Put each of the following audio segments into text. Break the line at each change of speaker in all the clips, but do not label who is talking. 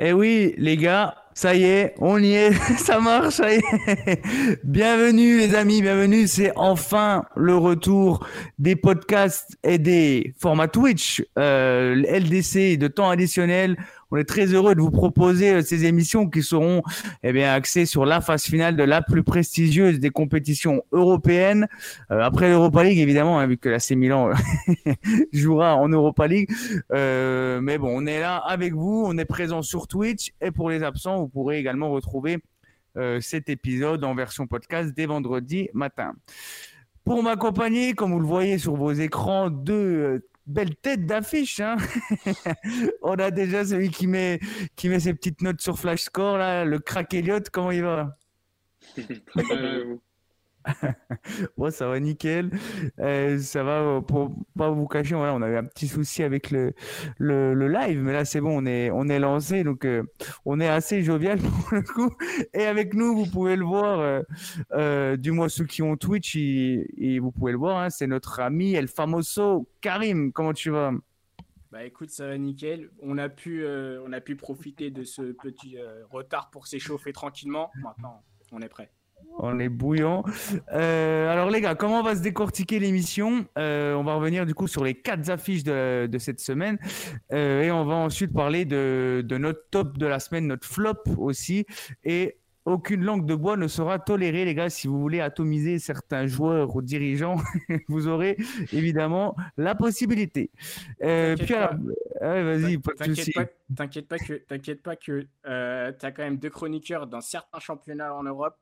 Eh oui, les gars, ça y est, on y est, ça marche, ça y est. Bienvenue les amis, bienvenue, c'est enfin le retour des podcasts et des formats Twitch, euh, LDC de temps additionnel on est très heureux de vous proposer euh, ces émissions qui seront eh bien axées sur la phase finale de la plus prestigieuse des compétitions européennes. Euh, après l'Europa League, évidemment, hein, vu que la C Milan euh, jouera en Europa League. mais bon, on est là avec vous, on est présent sur Twitch et pour les absents, vous pourrez également retrouver cet épisode en version podcast dès vendredi matin. Pour m'accompagner, comme vous le voyez sur vos écrans, deux belle tête d'affiche. Hein On a déjà celui qui met, ses petites notes sur Flash Score, là, le crack Elliott, comment il va? bon, ça va nickel. Euh, ça va, euh, pour pas vous cacher, on avait un petit souci avec le, live, mais là c'est bon, on est, on est lancé, donc euh, on est assez jovial pour le coup. Et avec nous, vous pouvez le voir, du moins ceux qui ont Twitch, et, vous pouvez le voir, hein, c'est notre ami El Famoso Karim. Comment tu vas?
Bah écoute, ça va nickel. On a pu, on a pu profiter de ce petit retard pour s'échauffer tranquillement. Maintenant, on est prêt.
On est bouillant. Euh, alors les gars, comment on va se décortiquer l'émission? Euh, On va revenir du coup sur les quatre affiches de, cette semaine euh, et on va ensuite parler de, notre top de la semaine, notre flop aussi. Et aucune langue de bois ne sera tolérée, les gars. Si vous voulez atomiser certains joueurs ou dirigeants, vous aurez évidemment la possibilité.
puis vas-y, t'inquiète pas, que t'inquiète pas que tu as quand même deux chroniqueurs dans certains championnats en Europe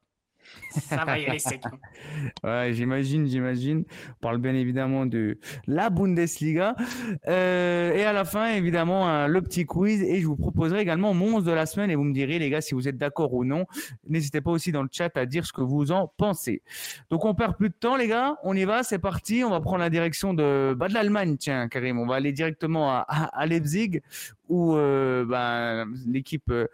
ça va y aller
ouais, j'imagine, j'imagine. On parle bien évidemment de la Bundesliga. Euh, et à la fin, évidemment, le petit quiz. Et je vous proposerai également mon 11 de la semaine. Et vous me direz, les gars, si vous êtes d'accord ou non. N'hésitez pas aussi dans le chat à dire ce que vous en pensez. Donc, on perd plus de temps, les gars. On y va, c'est parti. On va prendre la direction de, bah, de l'Allemagne, tiens, Karim. On va aller directement à, à, Leipzig, où euh, bah, l'équipe euh,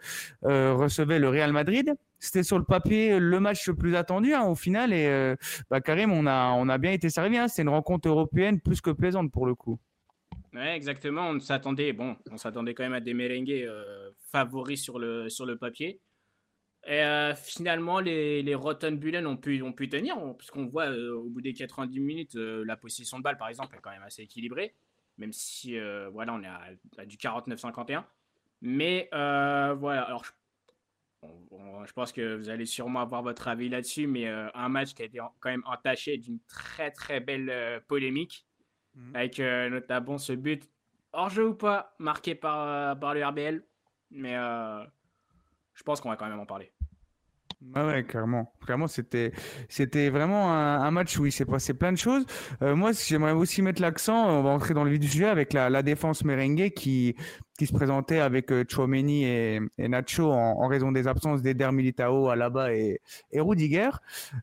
recevait le Real Madrid c'était sur le papier le match le plus attendu hein, au final. Et euh, bah, Karim, on a, on a bien été servi. Hein. C'est une rencontre européenne plus que plaisante pour le coup.
Ouais, exactement. On s'attendait, bon, on s'attendait quand même à des merengues euh, favoris sur le, sur le papier. Et euh, finalement, les, les Bullen ont pu, ont pu tenir, puisqu'on voit au bout des 90 minutes, la position de balle, par exemple, est quand même assez équilibrée, même si voilà, on est à, à du 49-51. Mais voilà, alors je je pense que vous allez sûrement avoir votre avis là-dessus, mais euh, un match qui a été quand même entaché d'une très très belle euh, polémique, mhm. avec euh, notamment ce but hors jeu ou pas, marqué par, par le RBL. Mais je pense qu'on va quand même en parler.
ouais, clairement. Clairement, c'était, c'était vraiment un, match où il s'est passé plein de choses. moi, j'aimerais aussi mettre l'accent, on va entrer dans le vif du sujet, avec la, la défense merengue qui, qui se présentait avec euh, Chouameni et, Nacho en, raison des absences d'Eder Militao, Alaba et, et Rudiger.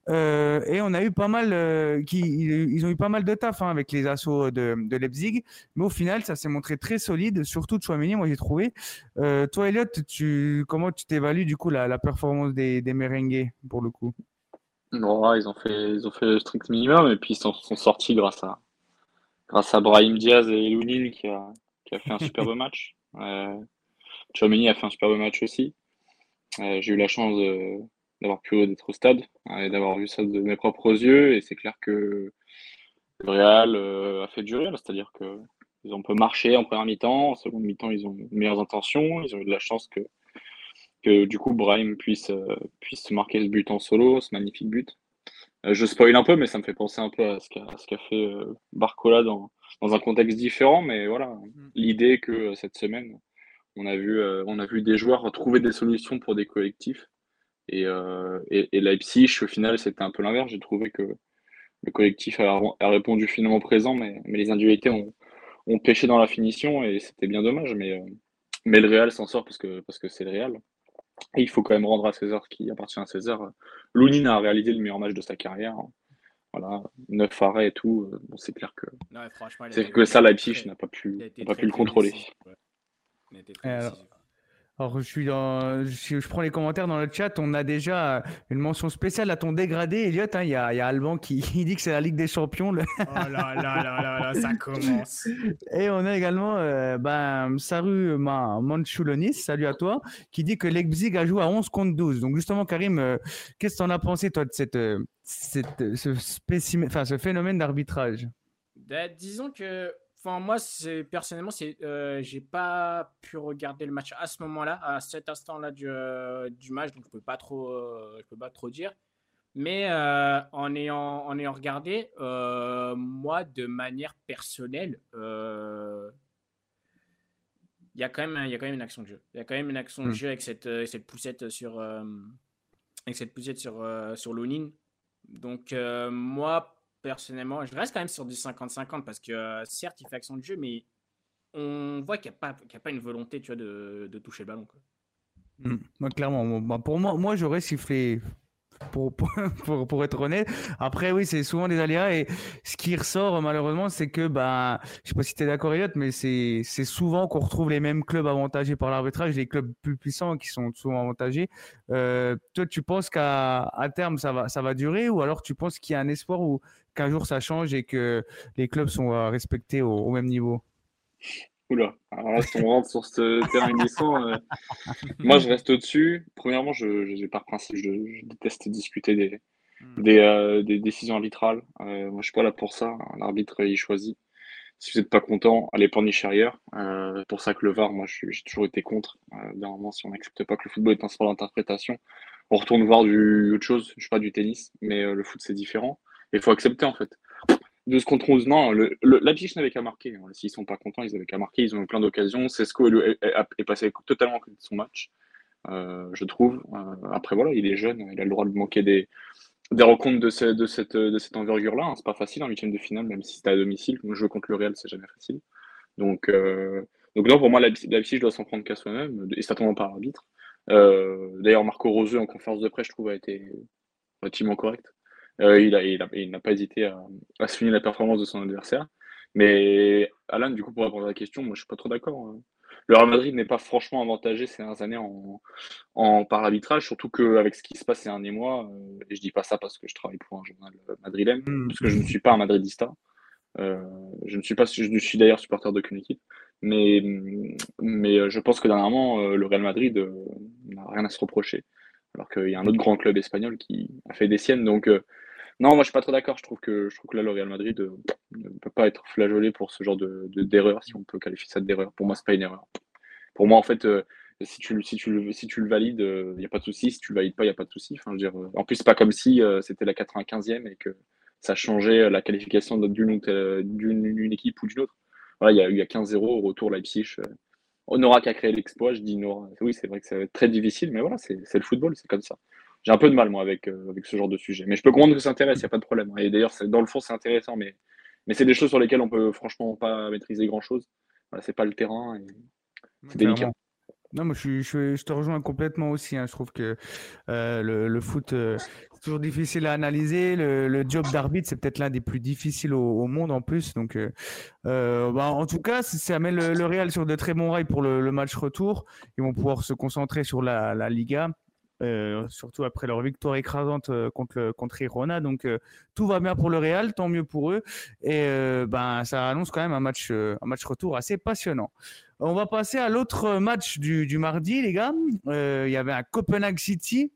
Euh, et on a eu pas mal, euh, qui, ils ont eu pas mal de taf hein, avec les assauts de, de, Leipzig, mais au final, ça s'est montré très solide, surtout Chouameni, moi j'ai trouvé. toi, Elliot, tu, comment tu t'évalues du coup la, la performance des, des merengues pour le coup?
Non, ils ont fait, ils ont fait le strict minimum et puis ils sont, sont sortis grâce à, grâce à Brahim Diaz et Lounil qui a, qui a fait un superbe match. Euh, Chouameni a fait un superbe match aussi. Euh, j'ai eu la chance d'avoir pu être au stade hein, et d'avoir vu ça de mes propres yeux. Et c'est clair que le Real euh, a fait du Real, c'est-à-dire que ils ont un peu marché en première mi-temps, en seconde mi-temps ils ont de meilleures intentions, ils ont eu de la chance que, que du coup Brahim puisse, puisse marquer ce but en solo, ce magnifique but. je spoil un peu, mais ça me fait penser un peu à ce qu'a fait Barcola dans, dans un contexte différent, mais voilà, mm. l'idée que euh, cette semaine, on a vu, euh, on a vu des joueurs trouver des solutions pour des collectifs. Et, euh, et, Leipzig, au final, c'était un peu l'inverse. J'ai trouvé que le collectif a, répondu finalement présent, mais, mais les individualités ont, ont, pêché dans la finition et c'était bien dommage. Mais, mais le Real s'en sort parce que parce que c'est le Real. Et il faut quand même rendre à César qui appartient à César. Lounine a réalisé le meilleur match de sa carrière. Voilà, 9 arrêts et tout. Euh, c'est clair que. c'est que ça, Leipzig n'a pas pu, pas pu le contrôler.
Alors, je suis dans, je, prends les commentaires dans le chat. On a déjà une mention spéciale à ton dégradé, Elliot. Hein. Il y, a, y, a, Alban qui dit que c'est la Ligue des Champions.
Oh là là là là là, ça commence.
Et on a également euh, ben, Saru Manchulonis, salut à toi, qui dit que Leipzig a joué à 11 contre 12. Donc, justement, Karim, euh, qu'est-ce que tu en as pensé, toi, de cette, euh, cette ce, enfin, ce phénomène d'arbitrage?
Ben, Disons que Enfin, moi, c'est personnellement, c'est, euh, j'ai pas pu regarder le match à ce moment-là, à cet instant-là du, euh, du match, donc je peux pas trop, euh, je peux pas trop dire. Mais en ayant, en ayant regardé, moi, de manière personnelle, il y a quand même, il y a quand même une action de jeu. Il y a quand même une action de hmm. jeu avec cette, cette poussette sur, avec cette poussette sur, sur Donc moi, personnellement, je reste quand même sur du 50-50 parce que euh, certes, il fait action de jeu, mais on voit qu'il n'y a, a, pas une volonté tu vois, de, de toucher le ballon.
Mmh. clairement, bah, pour moi, moi j'aurais sifflé pour, pour, pour, être honnête. Après, oui, c'est souvent des aléas et ce qui ressort malheureusement, c'est que, bah, je sais pas si tu es d'accord, Elliot, mais c'est souvent qu'on retrouve les mêmes clubs avantagés par l'arbitrage, les clubs plus puissants qui sont souvent avantagés. Euh, toi, tu penses qu'à à terme, ça va, ça va durer ou alors tu penses qu'il y a un espoir ou qu'un jour ça change et que les clubs sont euh, respectés au, au même niveau
Oula, alors là, si on rentre sur ce terrain glissant, euh, moi je reste au-dessus. Premièrement, je pas principe, je, déteste discuter des, hmm. euh, des, décisions arbitrales. Euh, moi je suis pas là pour ça. Un arbitre, il choisit. Si vous n'êtes pas content, allez pornicher ailleurs. C'est pour ça que le VAR, moi j'ai toujours été contre. Normalement, si on n'accepte pas que le football est un sport d'interprétation, on retourne voir du autre chose, je sais pas, du tennis, mais le foot c'est différent. Il faut accepter en fait de ce contre 11, non, le, la n'avait qu'à marquer. Hein. S'ils sont pas contents, ils avaient qu'à marquer. Ils ont eu plein d'occasions. Sesco est, passé totalement son match, euh, je trouve. Euh, après, voilà, il est jeune, il a le droit de manquer des, des rencontres de, de cette, de cette envergure-là. Hein. C'est pas facile en huitième de finale, même si c'était à domicile. Jouer contre le Real, c'est jamais facile. Donc, euh, donc non, pour moi, la, doit s'en prendre qu'à soi-même, et certainement par l'arbitre. D'ailleurs, Marco Roseux, en conférence de presse, je trouve, a été relativement correct. Euh, il, n'a pas hésité à, à, souligner la performance de son adversaire. Mais Alan, du coup, pour répondre à la question, moi je suis pas trop d'accord. Hein. Le Real Madrid n'est pas franchement avantagé ces dernières années en, en par l'arbitrage, surtout qu'avec ce qui se passe ces derniers mois, euh, et je dis pas ça parce que je travaille pour un journal madrilène, hmm. parce que je ne suis pas un madridista. Euh, je ne suis pas, je suis d'ailleurs supporter d'aucune équipe, mais, mais je pense que dernièrement, le Real Madrid n'a rien à se reprocher, alors qu'il y a un autre grand club espagnol qui a fait des siennes. Donc, non, moi je suis pas trop d'accord. Je trouve que je trouve que là le Real Madrid euh, ne peut pas être flageolé pour ce genre de d'erreur, si on peut qualifier ça d'erreur. Pour moi, c'est pas une erreur. Pour moi, en fait, euh, si tu si tu le si tu le valides, il euh, n'y a pas de souci. Si tu le valides pas, il y a pas de souci. Enfin, dire, en plus, c'est pas comme si c'était la 95e et que ça changeait la qualification d'une d'une équipe ou d'une autre. Voilà, il y a, eu 15-0 au retour Leipzig. on n'aura qu'à créer l'exploit. Je dis non. Oui, c'est vrai que ça va être très difficile, mais voilà, c'est le football, c'est comme ça j'ai un peu de mal, moi, avec, euh, avec ce genre de sujet. Mais je peux comprendre que ça intéresse, il n'y a pas de problème. Et d'ailleurs, dans le fond, c'est intéressant, mais, mais c'est des choses sur lesquelles on peut franchement pas maîtriser grand-chose. Voilà, c'est pas le terrain. C'est délicat.
Non, moi je, je, je, te rejoins complètement aussi. Hein. Je trouve que euh, le, le, foot, euh, c'est toujours difficile à analyser. Le, le job d'arbitre, c'est peut-être l'un des plus difficiles au, au, monde en plus. Donc, euh, bah, en tout cas, ça met le, le, Real sur de très bons rails pour le, le, match retour. Ils vont pouvoir se concentrer sur la, la Liga. Euh, surtout après leur victoire écrasante euh, contre, contre Irona. Donc euh, tout va bien pour le Real, tant mieux pour eux. Et ben, ça annonce quand même un match, un match retour assez passionnant. On va passer à l'autre match du, du, mardi, les gars. Il y avait un Copenhague City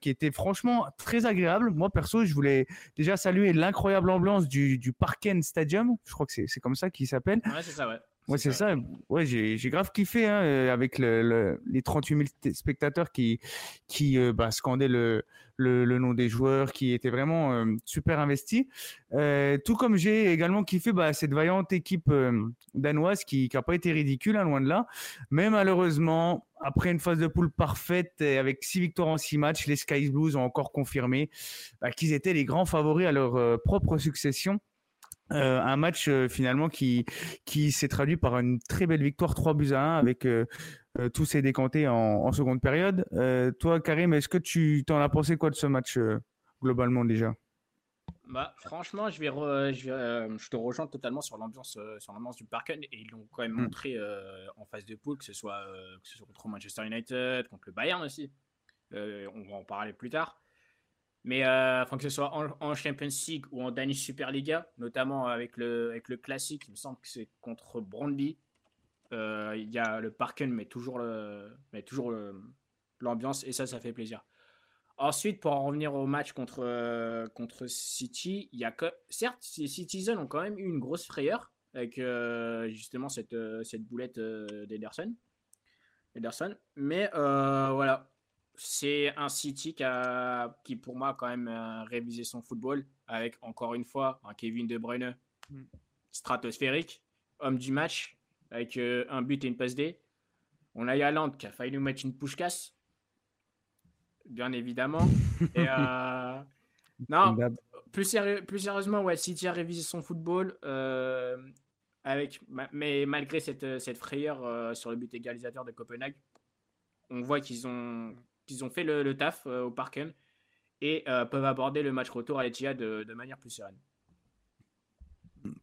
qui était franchement très agréable. Moi, perso, je voulais déjà saluer l'incroyable ambiance du, du Parken Stadium. Je crois que c'est comme ça qu'il s'appelle.
Ouais, c'est ça, ouais.
Ouais, c'est ça. Ouais, j'ai grave kiffé hein, euh, avec le, les 38 000 spectateurs qui, qui euh, bah, scandaient le, le, le, nom des joueurs, qui étaient vraiment euh, super investis. Euh, tout comme j'ai également kiffé bah, cette vaillante équipe danoise qui n'a pas été ridicule, hein, loin de là. Mais malheureusement, après une phase de poule parfaite et avec six victoires en six matchs, les Skies Blues ont encore confirmé bah, qu'ils étaient les grands favoris à leur propre succession. Euh, un match euh, finalement qui, qui s'est traduit par une très belle victoire 3 buts à 1 avec euh, tous ces décantés en, en seconde période. toi, Karim, est-ce que tu t'en as pensé quoi de ce match globalement déjà?
Bah, franchement, je, vais je, euh, je, te rejoins totalement sur l'ambiance euh, sur l'ambiance du Parken et ils l'ont quand même mm. montré euh, en phase de poule, que ce, soit, que ce soit contre Manchester United, contre le Bayern aussi. on va en parler plus tard. Mais enfin, que ce soit en, Champions League ou en Danish Superliga, notamment avec le, avec le classique, il me semble que c'est contre Brandby. Il y a le Parken, mais toujours l'ambiance et ça, ça fait plaisir. Ensuite, pour en revenir au match contre, euh, contre City, il y a que, certes, les Citizens ont quand même eu une grosse frayeur avec euh, justement cette, euh, cette boulette d'Ederson. Ederson. Mais voilà, c'est un City qui, a, qui, pour moi, a quand même révisé son football avec, encore une fois, un Kevin De Bruyne mm. stratosphérique, homme du match, avec un but et une passe D. On a Yaland qui a failli nous mettre une push casse bien évidemment. Et, euh, non, plus, plus, sérieusement, ouais, City a révisé son football, euh, avec, mais malgré cette, cette frayeur euh, sur le but égalisateur de Copenhague, on voit qu'ils ont, qu'ils ont fait le, taf au Parken et peuvent aborder le match retour à l'Etihad de, de manière plus sereine.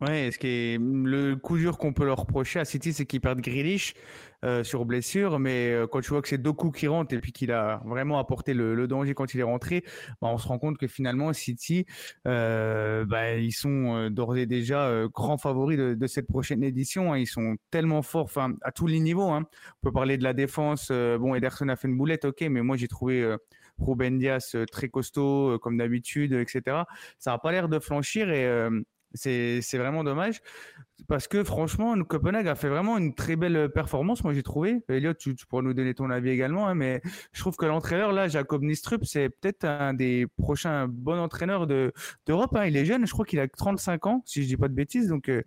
Ouais, ce qui est le coup dur qu'on peut leur reprocher à City, c'est qu'ils perdent Grealish euh, sur blessure, mais euh, quand tu vois que c'est Doku qui rentre et puis qu'il a vraiment apporté le, danger quand il est rentré, bah, on se rend compte que finalement City, euh, bah, ils sont d'ores et déjà grands favoris de, cette prochaine édition. Hein. Ils sont tellement forts, enfin à tous les niveaux. Hein. On peut parler de la défense. bon, Ederson a fait une boulette, ok, mais moi j'ai trouvé Ruben Dias très costaud comme d'habitude, etc. Ça n'a pas l'air de flanchir et c'est vraiment dommage parce que franchement, Copenhague a fait vraiment une très belle performance. Moi, j'ai trouvé. Elliot, tu, pourras nous donner ton avis également, hein, mais je trouve que l'entraîneur là, Jacob Nistrup, c'est peut-être un des prochains bons entraîneurs d'Europe. hein. Il est jeune, je crois qu'il a 35 ans, si je dis pas de bêtises. Donc, euh,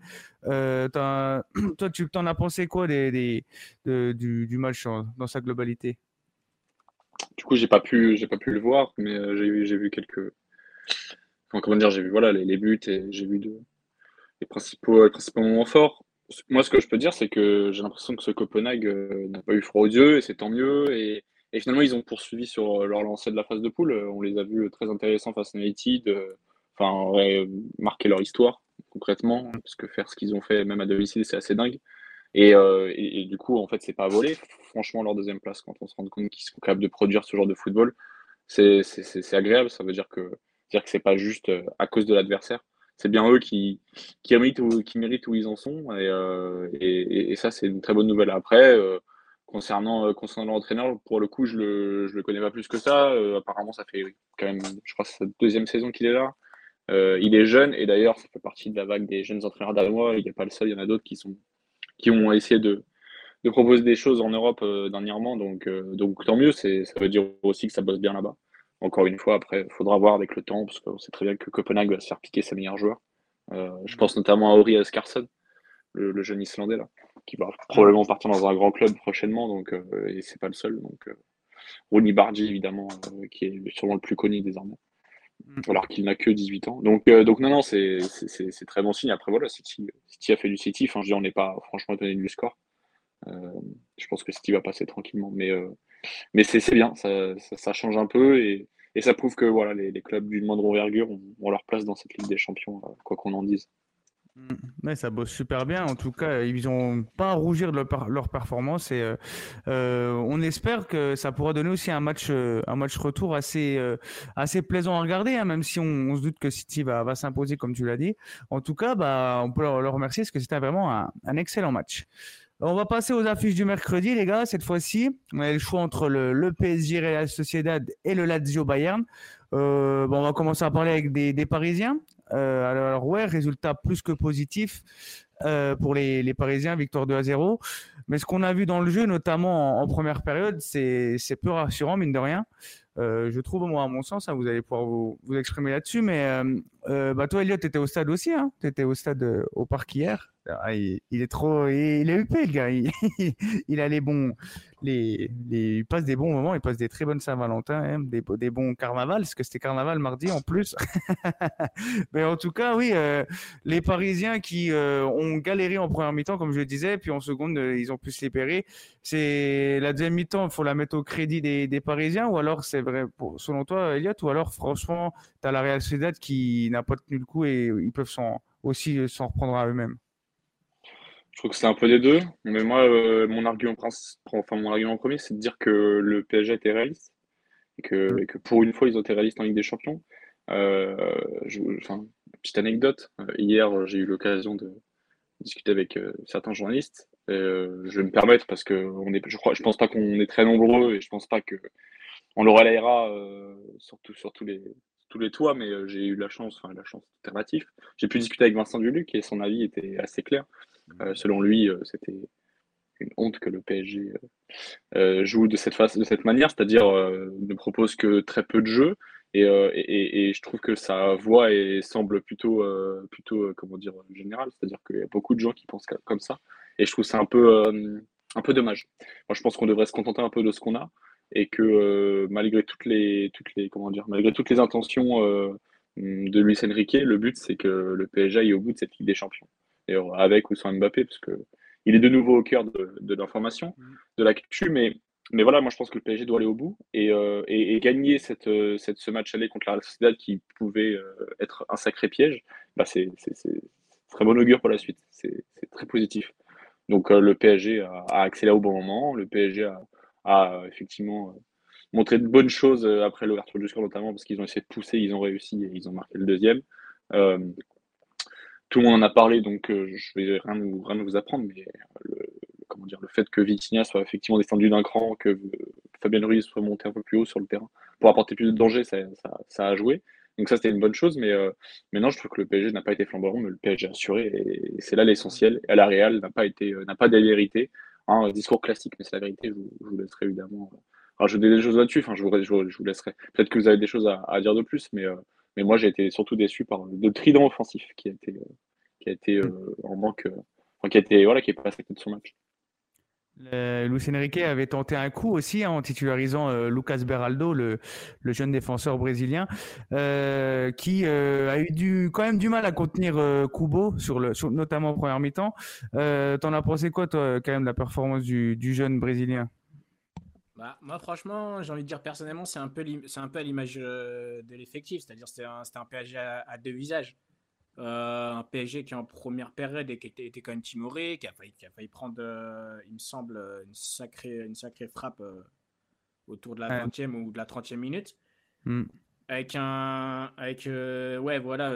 euh toi, tu t'en as pensé quoi des, du, du, match dans sa globalité?
Du coup, j'ai pas pas pu le voir, mais euh, j'ai vu quelques comment dire, j'ai vu voilà, les, buts et j'ai vu les, principaux, principaux moments forts. Moi, ce que je peux dire, c'est que j'ai l'impression que ce Copenhague euh, n'a pas eu froid aux yeux et c'est tant mieux. Et, finalement, ils ont poursuivi sur leur lancée de la phase de poule. On les a vus très intéressants face à United. Euh, enfin, marquer leur histoire concrètement, parce que faire ce qu'ils ont fait, même à domicile, c'est assez dingue. Euh, et, du coup, en fait, c'est pas volé. Franchement, leur deuxième place, quand on se rend compte qu'ils sont capables de produire ce genre de football, c'est agréable. Ça veut dire que c'est-à-dire que c'est pas juste euh, à cause de l'adversaire. C'est bien eux qui, qui, méritent où, ils en sont. Et, euh, et, ça, c'est une très bonne nouvelle. Après, euh, concernant, concernant l'entraîneur, pour le coup, je le, je le connais pas plus que ça. apparemment, ça fait quand même, je crois, sa deuxième saison qu'il est là. il est jeune et d'ailleurs, ça fait partie de la vague des jeunes entraîneurs danois. Il n'est pas le seul, il y en a d'autres qui, sont, qui ont essayé de, de proposer des choses en Europe dernièrement. Donc, donc tant mieux, ça veut dire aussi que ça bosse bien là-bas. Encore une fois, après, il faudra voir avec le temps, parce qu'on sait très bien que Copenhague va se faire piquer ses meilleurs joueurs. Euh, je pense notamment à Ori Ascarson, le, jeune Islandais, là, qui va probablement partir dans un grand club prochainement, donc, euh, et c'est pas le seul. Donc, euh, Ronnie Bardi, évidemment, euh, qui est sûrement le plus connu désormais, mm. alors qu'il n'a que 18 ans. Donc, donc non, non, c'est très bon signe. Après, voilà, City, City a fait du City. Enfin, je dis, on n'est pas franchement étonné du score. Je pense que City va passer tranquillement, mais mais c'est bien, ça, ça, change un peu et, et ça prouve que voilà, les, clubs d'une moindre envergure ont, leur place dans cette Ligue des Champions, euh, quoi qu'on en dise.
Mm. ça bosse super bien. En tout cas, ils n'ont pas à rougir de leur, leur performance et euh, euh, on espère que ça pourra donner aussi un match, un match retour assez, assez plaisant à regarder, hein, même si on, se doute que City va, va s'imposer comme tu l'as dit. En tout cas, bah, on peut leur, remercier parce que c'était vraiment un excellent match. On va passer aux affiches du mercredi, les gars. Cette fois-ci, on a le choix entre le, PSG Real Sociedad et le Lazio Bayern. Euh, bon, on va commencer à parler avec des, Parisiens. Euh, alors, ouais, résultat plus que positif euh, pour les, Parisiens, victoire 2 à 0. Mais ce qu'on a vu dans le jeu, notamment en, première période, c'est peu rassurant, mine de rien. Je trouve, moi, à mon sens, hein, vous allez pouvoir vous, exprimer là-dessus, euh, bah, toi, Elliot, tu étais au stade aussi, hein tu étais au stade euh, au parc hier. Ah, il, est trop. Il, est UP, le gars. Il, a les bons, les, il passe des bons moments, il passe des très bonnes Saint-Valentin, hein, des, bons carnavals, parce que c'était carnaval mardi en plus. Mais en tout cas, oui, euh, les Parisiens qui ont galéré en première mi-temps, comme je le disais, puis en seconde, ils ont pu se libérer. C'est la deuxième mi-temps, il faut la mettre au crédit des, Parisiens, ou alors c'est vrai selon toi, Elliot, ou alors franchement, tu as la Real Sociedad qui n'a pas tenu le coup et ils peuvent aussi s'en reprendre à eux-mêmes
Je trouve que c'est un peu des deux, mais moi, euh, mon argument enfin mon argument premier, c'est de dire que le PSG était réaliste et que, et que, pour une fois, ils ont été réalistes en Ligue des Champions. Euh, je, enfin, petite anecdote, euh, hier, j'ai eu l'occasion de discuter avec certains journalistes euh, je vais me permettre parce que on est, je crois, je pense pas qu'on est très nombreux et je pense pas que on le relayera euh, surtout sur tous les tous les toits, mais euh, j'ai eu la chance, enfin la chance alternative. J'ai pu discuter avec Vincent Duluc et son avis était assez clair. Euh, selon lui, euh, c'était une honte que le PSG joue de cette, face, de cette manière, c'est-à-dire ne propose que très peu de jeux. Et, et, et, je trouve que sa voix est, semble plutôt, plutôt comment dire, générale, c'est-à-dire qu'il y a beaucoup de gens qui pensent comme ça. Et je trouve ça un peu, un peu dommage. Moi, je pense qu'on devrait se contenter un peu de ce qu'on a et que euh, malgré toutes les, toutes les, comment dire, malgré toutes les intentions euh, de Luis Enrique, le but c'est que le PSG aille au bout de cette Ligue des Champions. Et avec ou sans Mbappé, parce que il est de nouveau au cœur de, de l'information, mm. de l'actu, mais mais voilà, moi je pense que le PSG doit aller au bout et, et, gagner cette, cette, ce match aller contre la Real Sociedad qui pouvait être un sacré piège, bah c'est très bon augure pour la suite. C'est très positif. Donc euh, le PSG a, accéléré au bon moment. Le PSG a, effectivement euh, montré de bonnes choses euh, après l'ouverture du score, notamment parce qu'ils ont essayé de pousser, ils ont réussi et ils ont marqué le deuxième. tout le monde en a parlé, donc je vais rien rien vous apprendre, mais le, comment dire, le fait que Vitinha soit effectivement descendu d'un cran, que Fabien Ruiz soit monté un peu plus haut sur le terrain pour apporter plus de danger, ça, ça a joué. Donc ça, c'était une bonne chose, mais euh, maintenant, je trouve que le PSG n'a pas été flamboyant, mais le PSG a assuré, et c'est là l'essentiel. Et à la Real, n'a pas été, euh, n'a pas. Un discours classique, mais c'est la vérité. Je vous, laisserai évidemment euh, rajouter des choses là-dessus. Enfin, je vous, je, vous laisserai. Peut-être que vous avez des choses à, dire de plus, mais, mais moi, j'ai été surtout déçu par le trident offensif qui a été, qui a en manque, enfin, qui a été, voilà, qui est passé de son match.
Euh, Luis Enrique avait tenté un coup aussi hein, en titularisant euh, Lucas Beraldo, le, jeune défenseur brésilien, euh, qui euh, a eu du, quand même du mal à contenir Kubo, sur le, notamment en première mi-temps. T'en as pensé quoi, toi, quand même, de la performance du, jeune brésilien?
Bah, moi, franchement, j'ai envie de dire personnellement, c'est un peu, c'est un peu à l'image de l'effectif, c'est-à-dire c'était un, un PSG à deux visages. Euh, un PSG qui en première période et qui était, était quand même timoré, qui a failli, qui a failli prendre, euh, il me semble, une sacrée, une sacrée frappe euh, autour de la 20e ou de la 30e minute. Mm. Avec un. Avec, ouais, voilà,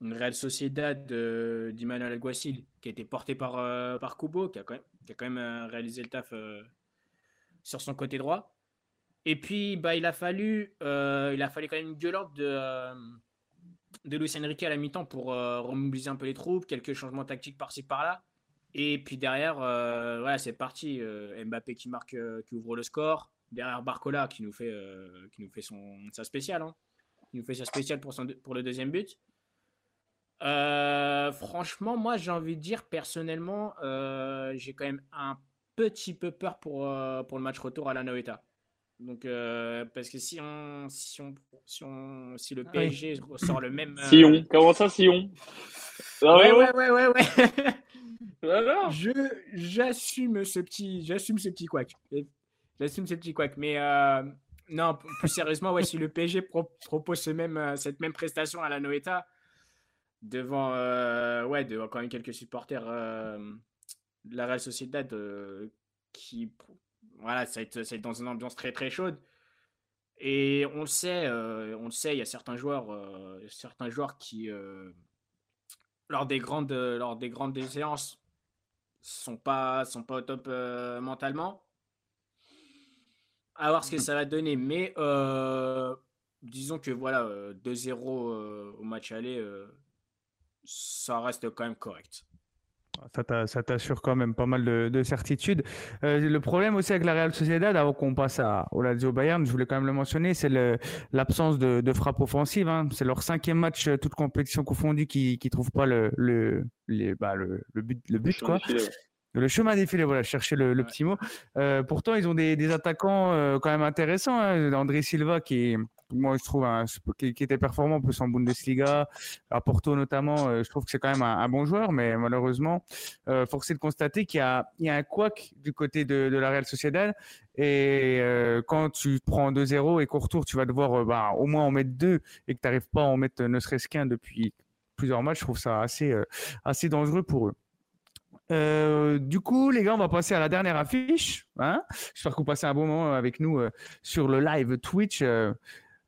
une réelle Sociedad d'Emmanuel Alguacil qui a été porté par, par Kubo, qui a quand même, qui a quand même réalisé le taf sur son côté droit. Et puis, bah, il, a fallu, il a fallu quand même une gueulante de de Luis Enrique à la mi-temps pour euh, remobiliser un peu les troupes, quelques changements tactiques par-ci par-là. Et puis derrière, euh, voilà, c'est parti. Euh, Mbappé qui marque, qui ouvre le score. Derrière Barcola qui nous fait, qui nous fait son, sa spéciale. Hein. Nous fait sa spéciale pour, son, pour le deuxième but. franchement, moi j'ai envie de dire personnellement, j'ai quand même un petit peu peur pour, pour le match retour à la Noeta. Donc, euh, parce que si on, si on, si, on, si le ah PSG sort le même.
Euh... Sion, comment ça, Sion?
Ah ouais, ouais, ouais, ouais, ouais. Alors Je, j'assume ce petit, j'assume ce petit couac. J'assume ce petit couac. Mais euh, non, plus sérieusement, ouais, si le PSG propose ce même, euh, cette même prestation à la Noeta devant, euh, ouais, devant quand même quelques supporters de la Real Sociedad qui voilà, ça va, être, dans une ambiance très très chaude. Et on le sait, euh, on le sait, il y a certains joueurs, euh, certains joueurs qui, euh, lors des grandes, lors des grandes séances, sont pas, sont pas au top mentalement. À voir ce que ça va donner, mais disons que voilà, 2-0 au match aller, ça reste quand même correct.
Ça t'assure quand même pas mal de, certitude. Euh, le problème aussi avec la Real Sociedad, avant qu'on passe à, au Lazio Bayern, je voulais quand même le mentionner, c'est l'absence de, de, frappe offensive. Hein. C'est leur cinquième match, euh, toute compétition confondue, qui ne trouve pas le, le, bah, le, le, but. Le, but, quoi. Le chemin défilé, voilà, chercher le, petit mot. Euh, pourtant, ils ont des, des attaquants quand même intéressants. Hein. André Silva, qui est, moi je trouve, qui, était performant plus en Bundesliga, à Porto notamment. je trouve que c'est quand même un, bon joueur, mais malheureusement, force est de constater qu'il y a, un couac du côté de, la Real Sociedad. Et quand tu prends 2-0 et qu'au retour tu vas devoir bah, au moins en mettre deux et que tu n'arrives pas à en mettre ne serait-ce qu'un depuis plusieurs matchs, je trouve ça assez, dangereux pour eux. Euh, du coup, les gars, on va passer à la dernière affiche. Hein J'espère que vous passez un bon moment avec nous euh, sur le live Twitch. Euh,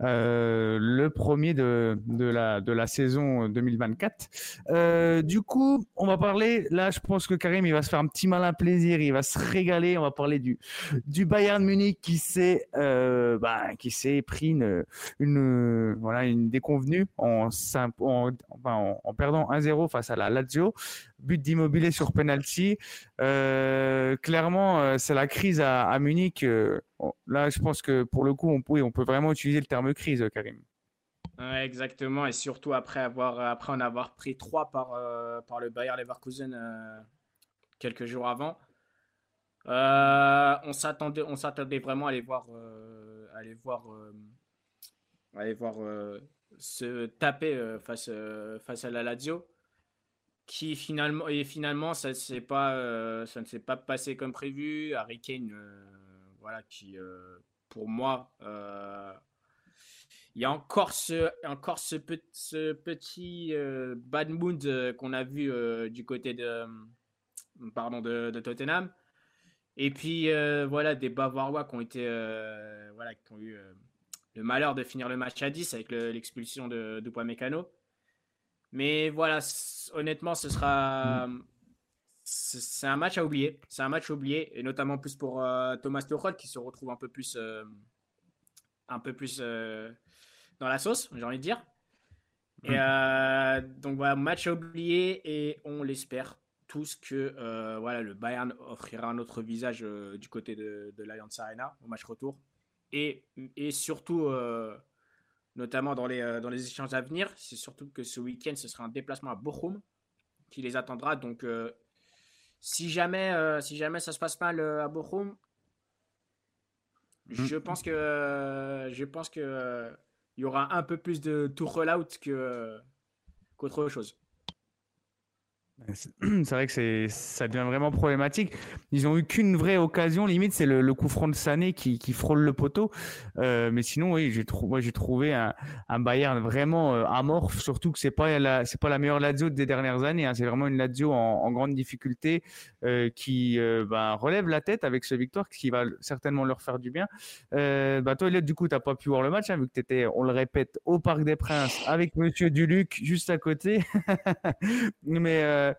euh, le premier de, de, la, de la saison 2024. Euh, du coup, on va parler, là je pense que Karim il va se faire un petit malin plaisir, il va se régaler, on va parler du, du Bayern Munich qui s'est euh, bah, qui s'est pris une, une, voilà, une déconvenue en, en, perdant 1-0 face à la Lazio, but d'immobilier sur penalty. Euh, clairement, euh, c'est la crise à, Munich. Euh, là, je pense que pour le coup, on, peut, on peut vraiment utiliser le terme crise, Karim.
exactement, et surtout après, avoir, après en avoir pris trois par, par le Bayer Leverkusen quelques jours avant. on s'attendait, on s'attendait vraiment à aller voir, aller voir, aller voir se taper face, face à la Lazio qui finalement et finalement ça ne pas euh, ça ne s'est pas passé comme prévu. Harry Kane euh, voilà qui euh, pour moi il y a encore ce encore ce, petit bad mood qu'on a vu du côté de pardon de, Tottenham. Et puis voilà des Bavarois qui ont été voilà qui ont eu le malheur de finir le match à 10 avec l'expulsion de, de Mécano mais voilà, honnêtement, ce sera. C'est un match à oublier. C'est un match à oublier. Et notamment plus pour euh, Thomas Tuchel qui se retrouve un peu plus, euh, un peu plus euh, dans la sauce, j'ai envie de dire. Et donc voilà, match à oublier. Et on l'espère tous que voilà, le Bayern offrira un autre visage du côté de, de l'Alliance Arena au match retour. Et, et surtout notamment dans les, euh, dans les échanges à venir. C'est surtout que ce week-end, ce sera un déplacement à Bochum qui les attendra. Donc, euh, si, jamais, euh, si jamais ça se passe mal à Bochum, je mm. pense que je pense que il y aura un peu plus de tour out que qu'autre chose.
C'est vrai que c'est, ça devient vraiment problématique. Ils ont eu qu'une vraie occasion, limite, c'est le, coup franc de Sané qui, frôle le poteau. Euh, mais sinon, oui, j'ai, j'ai trouvé un, Bayern vraiment euh, amorphe, surtout que c'est pas la, pas la meilleure Lazio des dernières années. Hein. C'est vraiment une Lazio en, grande difficulté euh, qui bah, relève la tête avec ce victoire, qui va certainement leur faire du bien. bah, toi, Elliot, du coup, t'as pas pu voir le match, hein, vu que tu étais, on le répète, au Parc des Princes avec Monsieur Duluc juste à côté. mais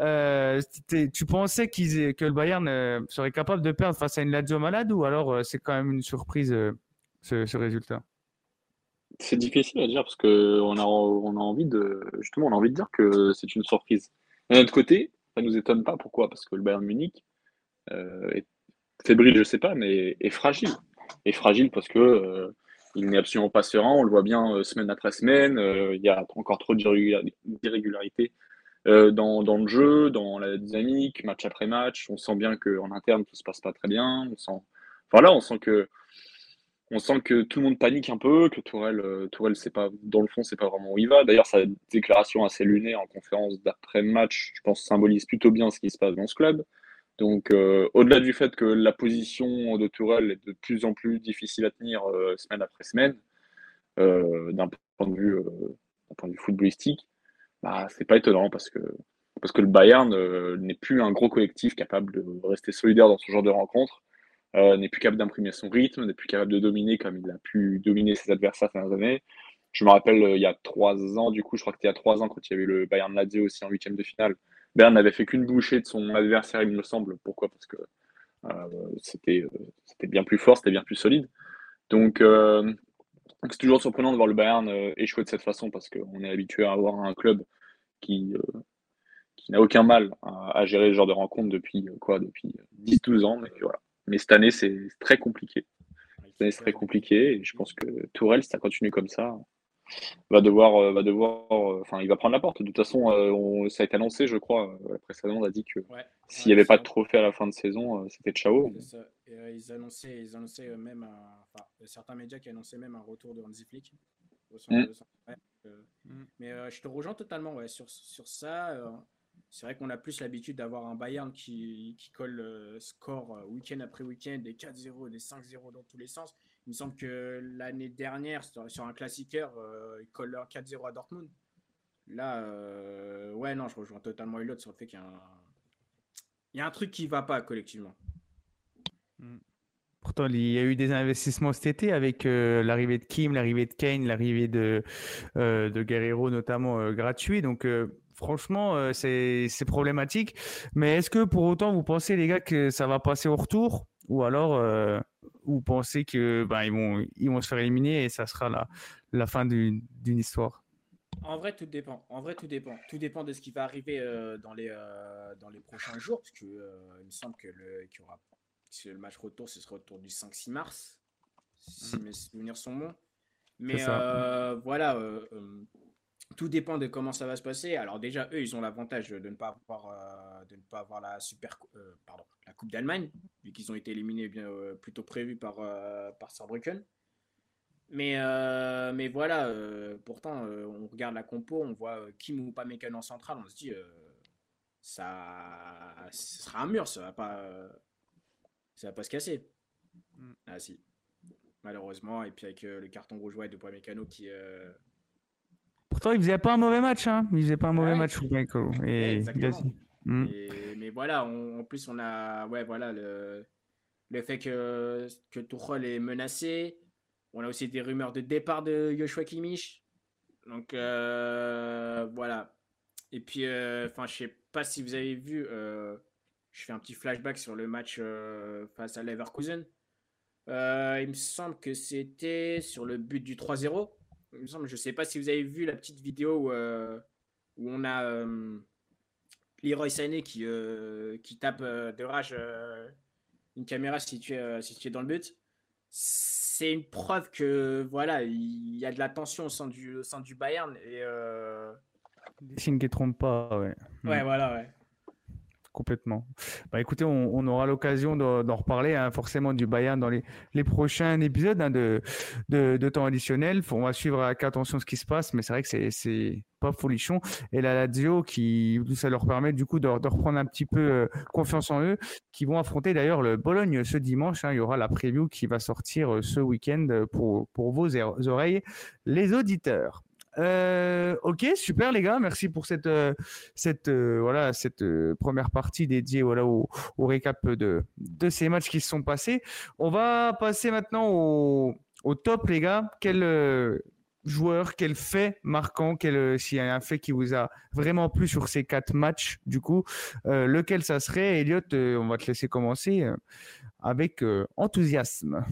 euh, euh, tu pensais que le Bayern euh, serait capable de perdre face à une Lazio malade ou alors c'est quand même une surprise ce, résultat?
C'est difficile à dire parce que on a, on a envie de justement on a envie de dire que c'est une surprise. D'un autre côté, ça nous étonne pas. Pourquoi? Parce que le Bayern Munich est fébrile, je sais pas, mais est fragile. Est fragile parce que il n'est absolument pas serein. On le voit bien semaine après semaine. il y a encore trop d'irrégularités euh, dans, le jeu, dans la dynamique, match après match. On sent bien qu'en interne, tout se passe pas très bien. On sent, voilà, on sent que, on sent que tout le monde panique un peu, que Tourelle, euh, Tourelle c'est pas, dans le fond, c'est pas vraiment où il va. D'ailleurs, sa déclaration assez lunaire en conférence d'après-match, je pense, symbolise plutôt bien ce qui se passe dans ce club. Donc, euh, au-delà du fait que la position de Tourelle est de plus en plus difficile à tenir semaine après semaine, d'un point de d'un point de vue footballistique, bah, c'est pas étonnant parce que, parce que le Bayern euh, n'est plus un gros collectif capable de rester solidaire dans ce genre de rencontre, euh, n'est plus capable d'imprimer son rythme, n'est plus capable de dominer comme il a pu dominer ses adversaires ces dernières années. Je me rappelle euh, il y a trois ans, du coup, je crois que c'était il y a trois ans quand il y avait le Bayern Lazio aussi en huitième de finale. Bayern n'avait fait qu'une bouchée de son adversaire, il me semble. Pourquoi? Parce que c'était c'était bien plus fort, c'était bien plus solide. Donc, c'est toujours surprenant de voir le Bayern euh, échouer de cette façon parce qu'on est habitué à avoir un club qui, euh, qui n'a aucun mal à, gérer ce genre de rencontre depuis euh, quoi depuis 10-12 ans. Mais, voilà. mais cette année, c'est très compliqué. Cette année, c'est très compliqué et je pense que Tourelle, si ça continue comme ça, va devoir, va devoir, enfin, il va prendre la porte. De toute façon, ça a été annoncé, je crois. précédemment, on a dit que s'il n'y avait pas de trophée à la fin de saison, c'était ciao.
Ils annonçaient, ils annonçaient même, enfin, certains médias qui annonçaient même un retour de Hansi Flick. Mm. Mm. Mais je te rejoins totalement ouais, sur, sur ça. C'est vrai qu'on a plus l'habitude d'avoir un Bayern qui, qui colle euh, score euh, week-end après week-end, des 4-0, des 5-0 dans tous les sens. Il me semble que l'année dernière, sur un classiqueur, euh, il colle 4-0 à Dortmund. Là, ouais, non, je rejoins totalement Elliot sur le fait qu'il y a un, il y a un truc qui ne va pas collectivement.
Mm. Pourtant, il y a eu des investissements cet été avec l'arrivée de Kim, l'arrivée de Kane, l'arrivée de, de Guerrero notamment gratuit. Donc, franchement, euh, c'est problématique. Mais est-ce que pour autant, vous pensez, les gars, que ça va passer au retour? Ou alors, euh, vous pensez que ben, ils, vont, ils se faire éliminer et ça sera la, fin d'une histoire?
En vrai, tout dépend. En vrai, tout dépend. Tout dépend de ce qui va arriver euh, dans, les, prochains jours. Parce que, me semble que le, y aura, le match retour, ce sera autour du 5-6 mars. Si mm. mes souvenirs sont bons. Mais voilà, tout dépend de comment ça va se passer. Alors déjà, eux, ils ont l'avantage de ne pas avoir, euh, de ne pas avoir la super, euh, pardon, la Coupe d'Allemagne, vu qu'ils ont été éliminés bien euh, plutôt prévu par par Saarbrücken. Mais mais voilà, pourtant, on regarde la compo, on voit Kim ou pas en central, on se dit ça, ce sera un mur, ça va pas, ça va pas se casser. Mm. Ah si, malheureusement, et puis avec le carton rouge ouais, de Mécano qui
Pourtant, il faisait pas un mauvais match. Hein. Il faisait pas un mauvais match,
Et, hmm. mais voilà, en plus, on a ouais, voilà, le, le fait que, que Tuchel est menacé. On a aussi des rumeurs de départ de Joshua Kimmich. Donc euh, voilà. Et puis, euh, enfin, je sais pas si vous avez vu, euh, je fais un petit flashback sur le match face à Leverkusen. il me semble que c'était sur le but du 3-0 il me semble, je ne sais pas si vous avez vu la petite vidéo où, euh, on a euh, Leroy Sané qui, euh, qui tape de rage une caméra située, située dans le but. C'est une preuve que voilà, il y a de la tension au sein du, au sein du Bayern. Et,
Des signes qui ne trompent pas, ouais.
Ouais, voilà, ouais
complètement. Bah, écoutez, on, aura l'occasion d'en reparler, hein, forcément, du Bayern dans les, prochains épisodes hein, de, de, temps additionnel. On va suivre avec attention ce qui se passe, mais c'est vrai que c'est pas folichon. Et la Lazio, qui, ça leur permet du coup de, reprendre un petit peu euh, confiance en eux, qui vont affronter d'ailleurs le Bologne ce dimanche. Hein. il y aura la preview qui va sortir euh, ce week-end pour, pour vos oreilles, les auditeurs. Euh, ok, super les gars, merci pour cette euh, cette euh, voilà cette première partie dédiée voilà au, récap de de ces matchs qui se sont passés. On va passer maintenant au, au top les gars. Quel joueur, quel fait marquant, quel s'il y a un fait qui vous a vraiment plu sur ces quatre matchs du coup, lequel ça serait Elliot, on va te laisser commencer avec enthousiasme.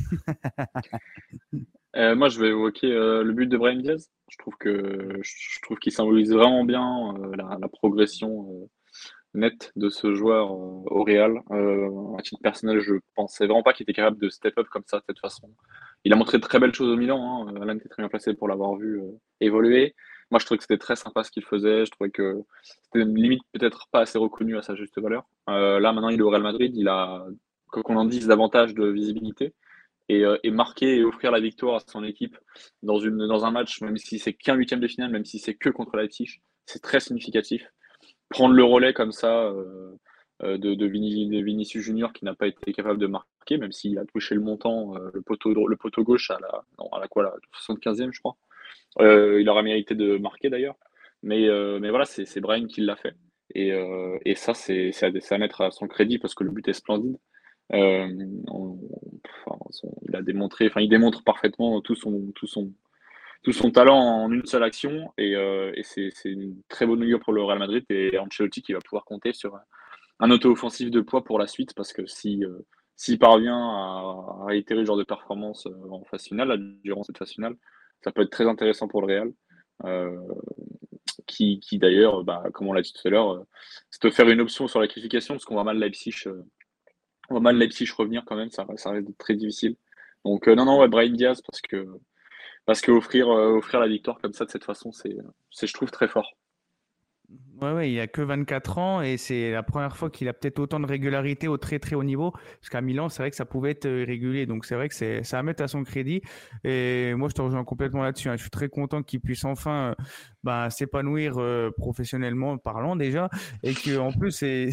moi, je vais évoquer le but de Brahim Diaz je trouve que je trouve qu'il symbolise vraiment bien euh, la, progression euh, nette de ce joueur euh, au Real. à titre personnel, je pensais vraiment pas qu'il était capable de step up comme ça de cette façon. Il a montré de très belles choses au Milan. Hein. Alan était très bien placé pour l'avoir vu évoluer. Moi, je trouvais que c'était très sympa ce qu'il faisait. Je trouvais que c'était limite peut-être pas assez reconnu à sa juste valeur. là, maintenant, il est au Real Madrid. Il a, quoi qu'on en dise, davantage de visibilité. Euh, et, marquer et offrir la victoire à son équipe dans, une, dans un match, même si c'est qu'un huitième de finale, même si c'est que contre Leipzig, c'est très significatif. Prendre le relais comme ça euh, euh, de, de, Vinicius Junior qui n'a pas été capable de marquer, même s'il a touché le montant, le, poteau, le poteau gauche à la, à la, quoi, la 75e, je crois. il aura mérité de marquer d'ailleurs. Mais, mais voilà, c'est Brian qui l'a fait. Et, et ça, c'est à, à mettre à son crédit parce que le but est splendide. Euh, il a démontré, enfin, il démontre parfaitement tout son, tout son, tout son talent en une seule action et, euh, c'est une très bonne augure pour le Real Madrid et Ancelotti qui va pouvoir compter sur un auto-offensif de poids pour la suite parce que si euh, s'il parvient à, réitérer ce genre de performance en phase finale, durant cette phase finale, ça peut être très intéressant pour le Real. Euh, qui, qui d'ailleurs, bah, comme on l'a dit tout à l'heure, de faire une option sur la qualification parce qu'on voit mal Leipzig on va mal Leipzig revenir quand même, ça, ça reste très difficile. Donc euh, non, non, ouais, Brian Diaz, parce que parce euh, offrir la victoire comme ça de cette façon, c'est, je trouve très fort.
Ouais, ouais, il a que 24 ans et c'est la première fois qu'il a peut-être autant de régularité au très très haut niveau. Parce qu'à Milan, c'est vrai que ça pouvait être euh, irrégulier. Donc c'est vrai que c'est ça à mettre à son crédit. Et moi, je te rejoins complètement là-dessus. hein. Je suis très content qu'il puisse enfin euh, bah, s'épanouir euh, professionnellement parlant déjà. Et que en plus, c'est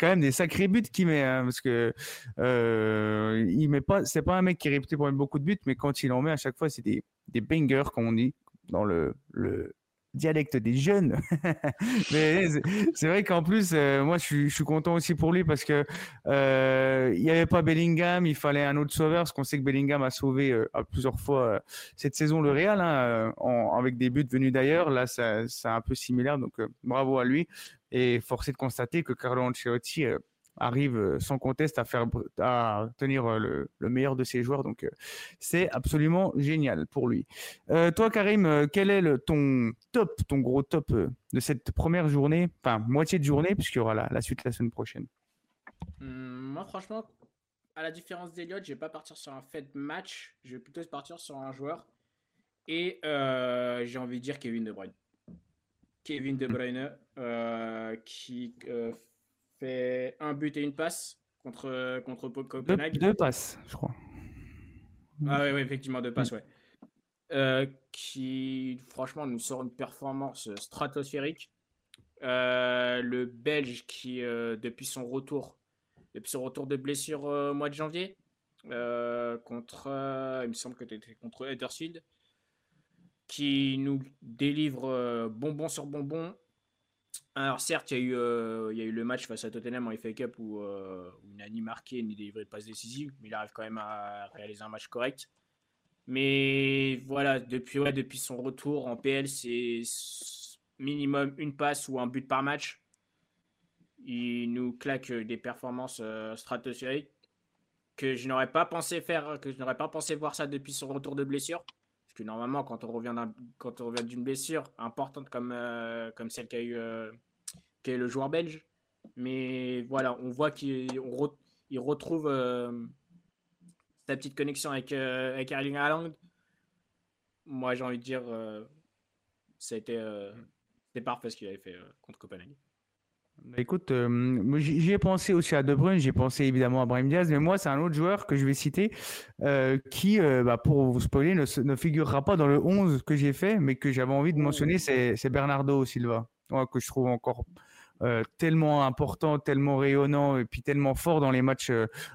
quand même des sacrés buts qu'il met. hein, parce que euh, il met pas, c'est pas un mec qui est réputé pour mettre beaucoup de buts, mais quand il en met à chaque fois, c'est des, des bangers, comme on dit dans le, le dialecte des jeunes. Mais c'est- vrai qu'en plus, euh, moi, je suis, je suis content aussi pour lui parce que euh, il n'y avait pas Bellingham, il fallait un autre sauveur, parce qu'on sait que Bellingham a sauvé euh, à plusieurs fois euh, cette saison le Real, hein, avec des buts venus d'ailleurs. Là, c'est un peu similaire, donc bravo à lui. Et forcé de constater que Carlo Ancelotti arrive euh, sans conteste à faire à tenir euh, le, le meilleur de ses joueurs. Donc, euh, c'est absolument génial pour lui. Toi, Karim, quel est ton top, ton gros top de cette première journée, enfin moitié de journée, puisqu'il y aura la, la suite la semaine prochaine?
Hum, moi, franchement, à la différence d'Eliott, je vais pas partir sur un fait match. Je vais plutôt partir sur un joueur. Et j'ai envie de dire Kevin De Bruyne. Kevin De Bruyne qui fait un but et une passe contre, contre Copenhague.
deux passes, je crois.
Ah oui, effectivement, deux passes, ouais. Euh, qui, franchement, nous sort une performance stratosphérique. Euh, le Belge qui, euh, depuis son retour, depuis son retour de blessure au mois de janvier, contre, il me semble que c'était contre Huddersfield, qui nous délivre bonbon sur bonbon. Alors certes, il y, a eu, euh, il y a eu le match face à Tottenham en FA Cup où, euh, il n'a ni marqué ni délivré de passe décisive, mais il arrive quand même à réaliser un match correct. Mais voilà, depuis son retour en PL, c'est minimum une passe ou un but par match. Il nous claque des performances euh, stratosphériques que je n'aurais pas pensé faire, que je n'aurais pas pensé voir ça depuis son retour de blessure. Normalement, quand on revient quand on revient d'une blessure importante comme, euh, comme celle qu'a eu, euh, qu'a eu le joueur belge, mais voilà, on voit qu'il retrouve euh, sa petite connexion avec, avec Erling Haaland. Moi, j'ai envie de dire, c'était parfait ce qu'il avait fait contre Copenhague.
Bah, écoute, euh, moi, j'y j'y ai pensé aussi à De Bruyne, j'ai pensé évidemment à Brahim Diaz, mais moi, c'est un autre joueur que je vais citer euh, qui, euh, bah, pour vous spoiler, ne, figurera pas dans le 11 que j'ai fait, mais que j'avais envie de mentionner, c'est Bernardo Silva, Ouais, que je trouve encore tellement important, tellement rayonnant et puis tellement fort dans les matchs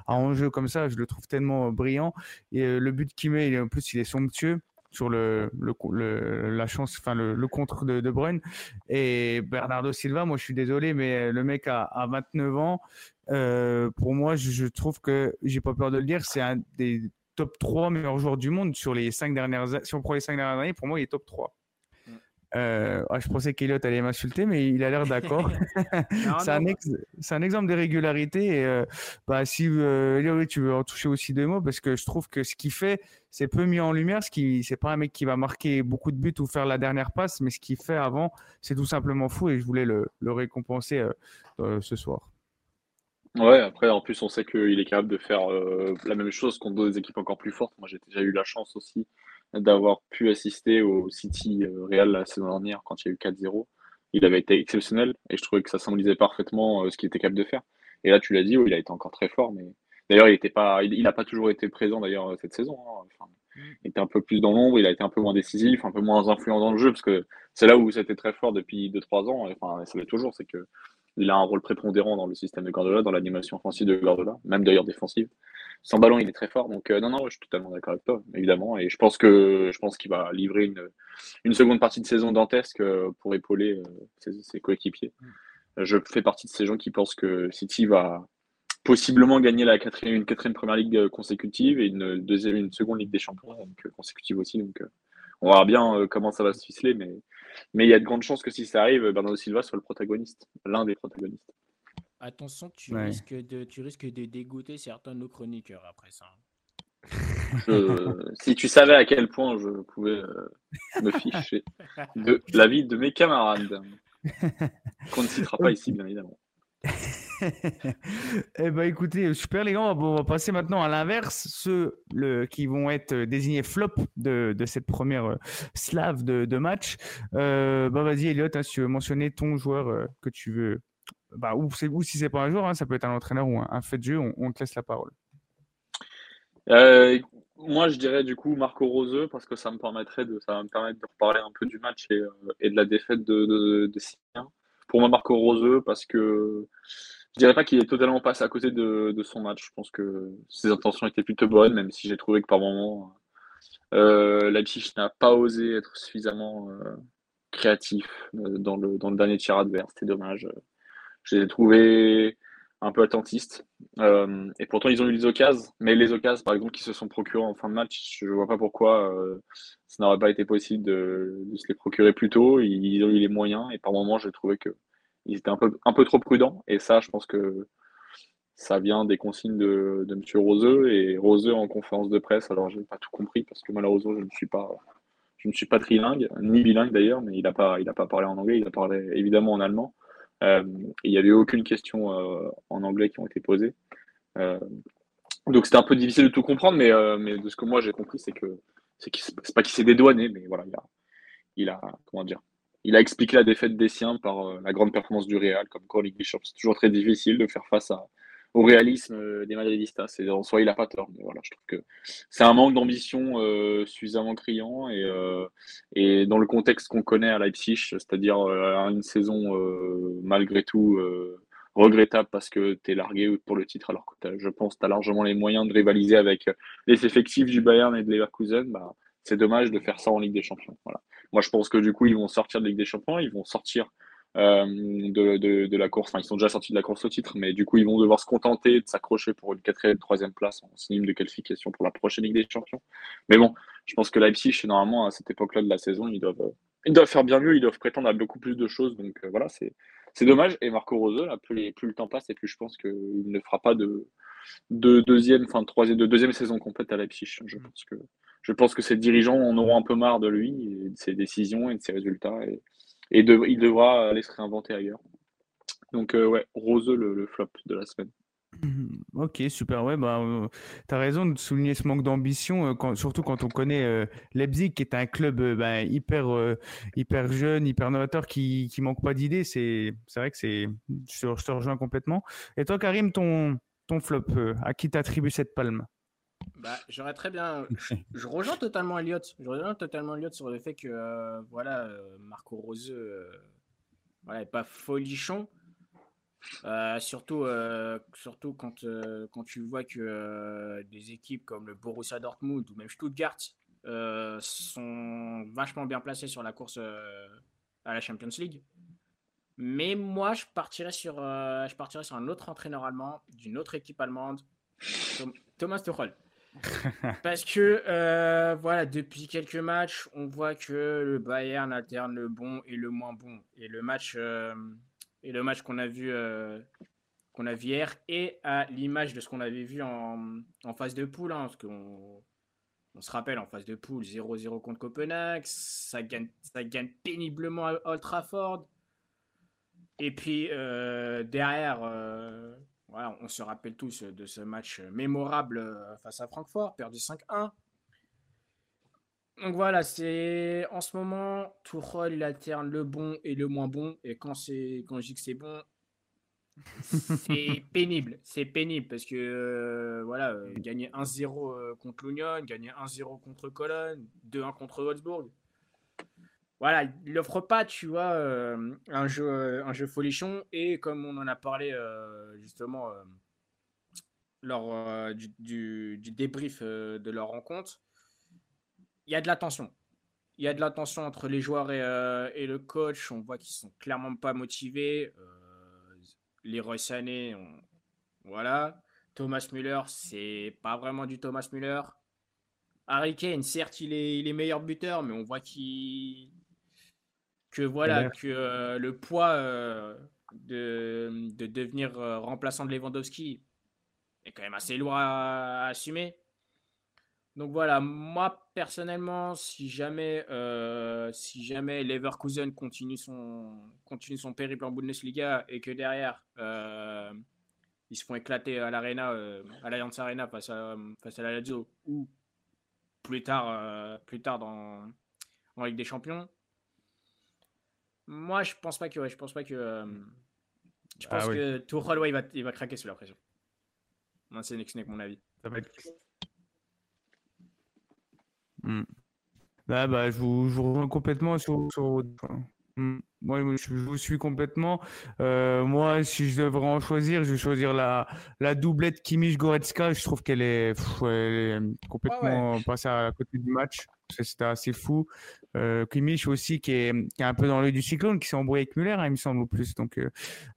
à enjeu comme ça. Je le trouve tellement brillant. Et le but qu'il met, il en plus, il est somptueux sur le, la chance, enfin le, contre de De Bruyne. Et Bernardo Silva, moi, je suis désolé, mais le mec a, a 29 ans. Euh, pour moi, je, trouve que j'ai pas peur de le dire, c'est un des top 3 meilleurs joueurs du monde sur les cinq dernières, si on prend les 5 dernières années. Pour moi, il est top 3. Euh, ah, je pensais qu'Eliott allait m'insulter, mais il a l'air d'accord. C'est un, ex- exemple de régularité. Et euh, bah, si euh, tu veux en toucher aussi deux mots, parce que je trouve que ce qu'il fait, c'est peu mis en lumière. Ce qui, c'est pas un mec qui va marquer beaucoup de buts ou faire la dernière passe, mais ce qu'il fait avant, c'est tout simplement fou. Et je voulais le, le récompenser euh, euh, ce soir.
Ouais, après, en plus, on sait qu'il est capable de faire euh, la même chose contre d'autres équipes encore plus fortes. Moi, j'ai déjà eu la chance aussi d'avoir pu assister au City euh, Real la saison dernière quand il y a eu 4-0. Il avait été exceptionnel et je trouvais que ça symbolisait parfaitement euh, ce qu'il était capable de faire. Et là, tu l'as dit, oui, il a été encore très fort, mais d'ailleurs, il était pas, il, il a pas toujours été présent d'ailleurs cette saison. hein. Enfin, il était un peu plus dans l'ombre, il a été un peu moins décisif, un peu moins influent dans le jeu parce que c'est là où c'était très fort depuis 2-3 ans. et, Enfin, ça l'est toujours, c'est que il a un rôle prépondérant dans le système de Guardiola, dans l'animation offensive de Guardiola, même d'ailleurs défensive. Sans ballon, il est très fort. Donc, euh, non, non, je suis totalement d'accord avec toi, évidemment. Et je pense que je pense qu'il va livrer une, une seconde partie de saison dantesque euh, pour épauler euh, ses, coéquipiers. Je fais partie de ces gens qui pensent que City va possiblement gagner la quatrième, une quatrième première ligue consécutive et une deuxième, une seconde ligue des champions consécutive aussi. Donc, on verra bien comment ça va se ficeler, mais mais il y a de grandes chances que si ça arrive, Bernardo Silva soit le protagoniste, l'un des protagonistes.
Attention, tu,
Ouais.
risques de, tu risques de dégoûter certains de nos chroniqueurs après ça.
Je- si tu savais à quel point je pouvais euh, me ficher de l'avis de mes camarades, qu'on ne citera pas ici, bien évidemment.
eh ben, écoutez, super les gars, on va passer maintenant à l'inverse, ceux qui vont être désignés flop de, cette première euh, slave de, match. Euh, bah vas-y Elliot, hein, si tu veux mentionner ton joueur euh, que tu veux, bah, ou, ou si c'est pas un joueur, hein, ça peut être un entraîneur ou un, fait de jeu, on, te laisse la parole.
moi, je dirais du coup Marco Roseux parce que ça me permettrait de, ça me permettre de reparler un peu du match et, de la défaite de, de, de pour moi, Marco Roseux, parce que je dirais pas qu'il est totalement passé à côté de, son match. Je pense que ses intentions étaient plutôt bonnes, même si j'ai trouvé que par moment, euh, Leipzig n'a pas osé être suffisamment euh, créatif euh, dans, le, dernier tir adverse. C'était dommage. Je les ai trouvés un peu attentistes. Euh, et pourtant, ils ont eu les occasions. Mais les occasions, par exemple, qui se sont procurées en fin de match, je ne vois pas pourquoi ça n'aurait pas été possible de, se les procurer plus tôt. Ils ont eu les moyens. Et par moments, j'ai trouvé que ils étaient un peu, un peu trop prudents. Et ça, je pense que ça vient des consignes de, de M. Roseux. Et Roseux en conférence de presse, alors je n'ai pas tout compris parce que malheureusement, je ne suis pas, je ne suis pas trilingue, ni bilingue d'ailleurs, mais il n'a pas, pas parlé en anglais, il a parlé évidemment en allemand. Euh, il n'y avait aucune question euh, en anglais qui ont été posées. Euh, donc c'était un peu difficile de tout comprendre, mais, mais de ce que moi j'ai compris, c'est que c'est pas qu'il s'est dédouané, mais voilà, il a, il a comment dire, il a expliqué la défaite des siens par euh, la grande performance du Real, comme quoi Bishop. C'est toujours très difficile de faire face au réalisme euh, des Madridistas. En soi, il n'a pas tort. Mais voilà, je trouve que c'est un manque d'ambition euh, suffisamment criant. Et, et dans le contexte qu'on connaît à Leipzig, c'est-à-dire une saison malgré tout regrettable parce que tu es largué pour le titre, alors que je pense que tu as largement les moyens de rivaliser avec les effectifs du Bayern et de Leverkusen. Bah, c'est dommage de faire ça en Ligue des Champions. Voilà. Moi, je pense que du coup, ils vont sortir de Ligue des Champions, ils vont sortir euh, de, de, la course. Enfin, ils sont déjà sortis de la course au titre, mais du coup, ils vont devoir se contenter de s'accrocher pour une quatrième, troisième place en synonyme de qualification pour la prochaine Ligue des Champions. Mais bon, je pense que Leipzig, normalement, à cette époque-là de la saison, ils doivent, ils doivent faire bien mieux, ils doivent prétendre à beaucoup plus de choses. Donc euh, voilà, c'est, c'est dommage. Et Marco Rose, plus, plus, le temps passe, et plus je pense qu'il ne fera pas de, de deuxième, enfin de troisième, de deuxième saison complète à Leipzig. Je pense que je pense que ces dirigeants en auront un peu marre de lui, et de ses décisions et de ses résultats, et, il devra aller se réinventer ailleurs. Donc, euh, ouais, Roseux, le, flop de la semaine.
Ok, super. Ouais, bah, euh, tu as raison de souligner ce manque d'ambition, euh, surtout quand on connaît Leipzig, qui est un club bah, hyper, hyper jeune, hyper novateur, qui ne manque pas d'idées. C'est vrai que c'est. Je, te rejoins complètement. Et toi, Karim, ton, ton flop, à qui t'attribues cette palme?
Bah, j'aurais très bien. Je, rejoins totalement Elliot. Je rejoins totalement Elliot sur le fait que euh, voilà, euh, Marco Roseux euh, voilà, pas folichon. surtout, surtout quand, quand tu vois que des équipes comme le Borussia Dortmund ou même Stuttgart sont vachement bien placées sur la course à la Champions League. Mais moi, je partirais sur, je partirais sur un autre entraîneur allemand d'une autre équipe allemande, Thomas Tuchel. Parce que, euh, voilà, depuis quelques matchs, on voit que le Bayern alterne le bon et le moins bon. Et le match, euh, et le match qu'on a vu, euh, qu'on a vu hier, et à l'image de ce qu'on avait vu en, en, phase de poule, hein, on se rappelle en phase de poule 0-0 contre Copenhague, ça gagne, ça gagne péniblement à Old Trafford. Et puis derrière on se rappelle tous de ce match mémorable euh, face à Francfort, perdu 5-1. Donc voilà, c'est en ce moment, Tourol il alterne le bon et le moins bon. Et quand, quand je dis que c'est bon, c'est pénible. C'est pénible parce que euh, voilà, euh, gagner 1-0 contre l'Union, gagner 1-0 contre Cologne, 2-1 contre Wolfsburg voilà, il n'offre pas, tu vois, un, jeu, un jeu folichon. Et comme on en a parlé justement lors du, débrief de leur rencontre, il y a de la tension. Il y a de la tension entre les joueurs et, le coach. On voit qu'ils sont clairement pas motivés. les Sané, voilà. Thomas Müller, c'est pas vraiment du Thomas Müller. Harry Kane, certes, il est, il est meilleur buteur, mais on voit qu'il que voilà que euh, le poids euh, de, de, devenir euh, remplaçant de Lewandowski est quand même assez lourd à, assumer. Donc voilà, moi personnellement, si jamais, si jamais Leverkusen continue son, continue son périple en Bundesliga et que derrière ils se font éclater à l'Arena, à l'Allianz Arena face à, face à la Lazio ou plus tard, plus tard dans, en Ligue des Champions, moi je pense pas que, je pense pas que, je pense ah que Tuchel, ouais, il va, il va craquer sous la pression. Moi c'est que mon avis. Ça va être
Mm. bah, je vous, je vous rejoins complètement sur, sur mm. Moi, je vous suis complètement. Euh, moi, si je devrais en choisir, je vais choisir la, la doublette Kimmich-Goretzka. Je trouve qu'elle est, est, complètement passée à côté du match. C'était assez fou. Euh, Kimmich aussi, qui est, qui est un peu dans l'œil du cyclone, qui s'est embrouillé avec Muller, hein, il me semble, au plus. Donc, euh,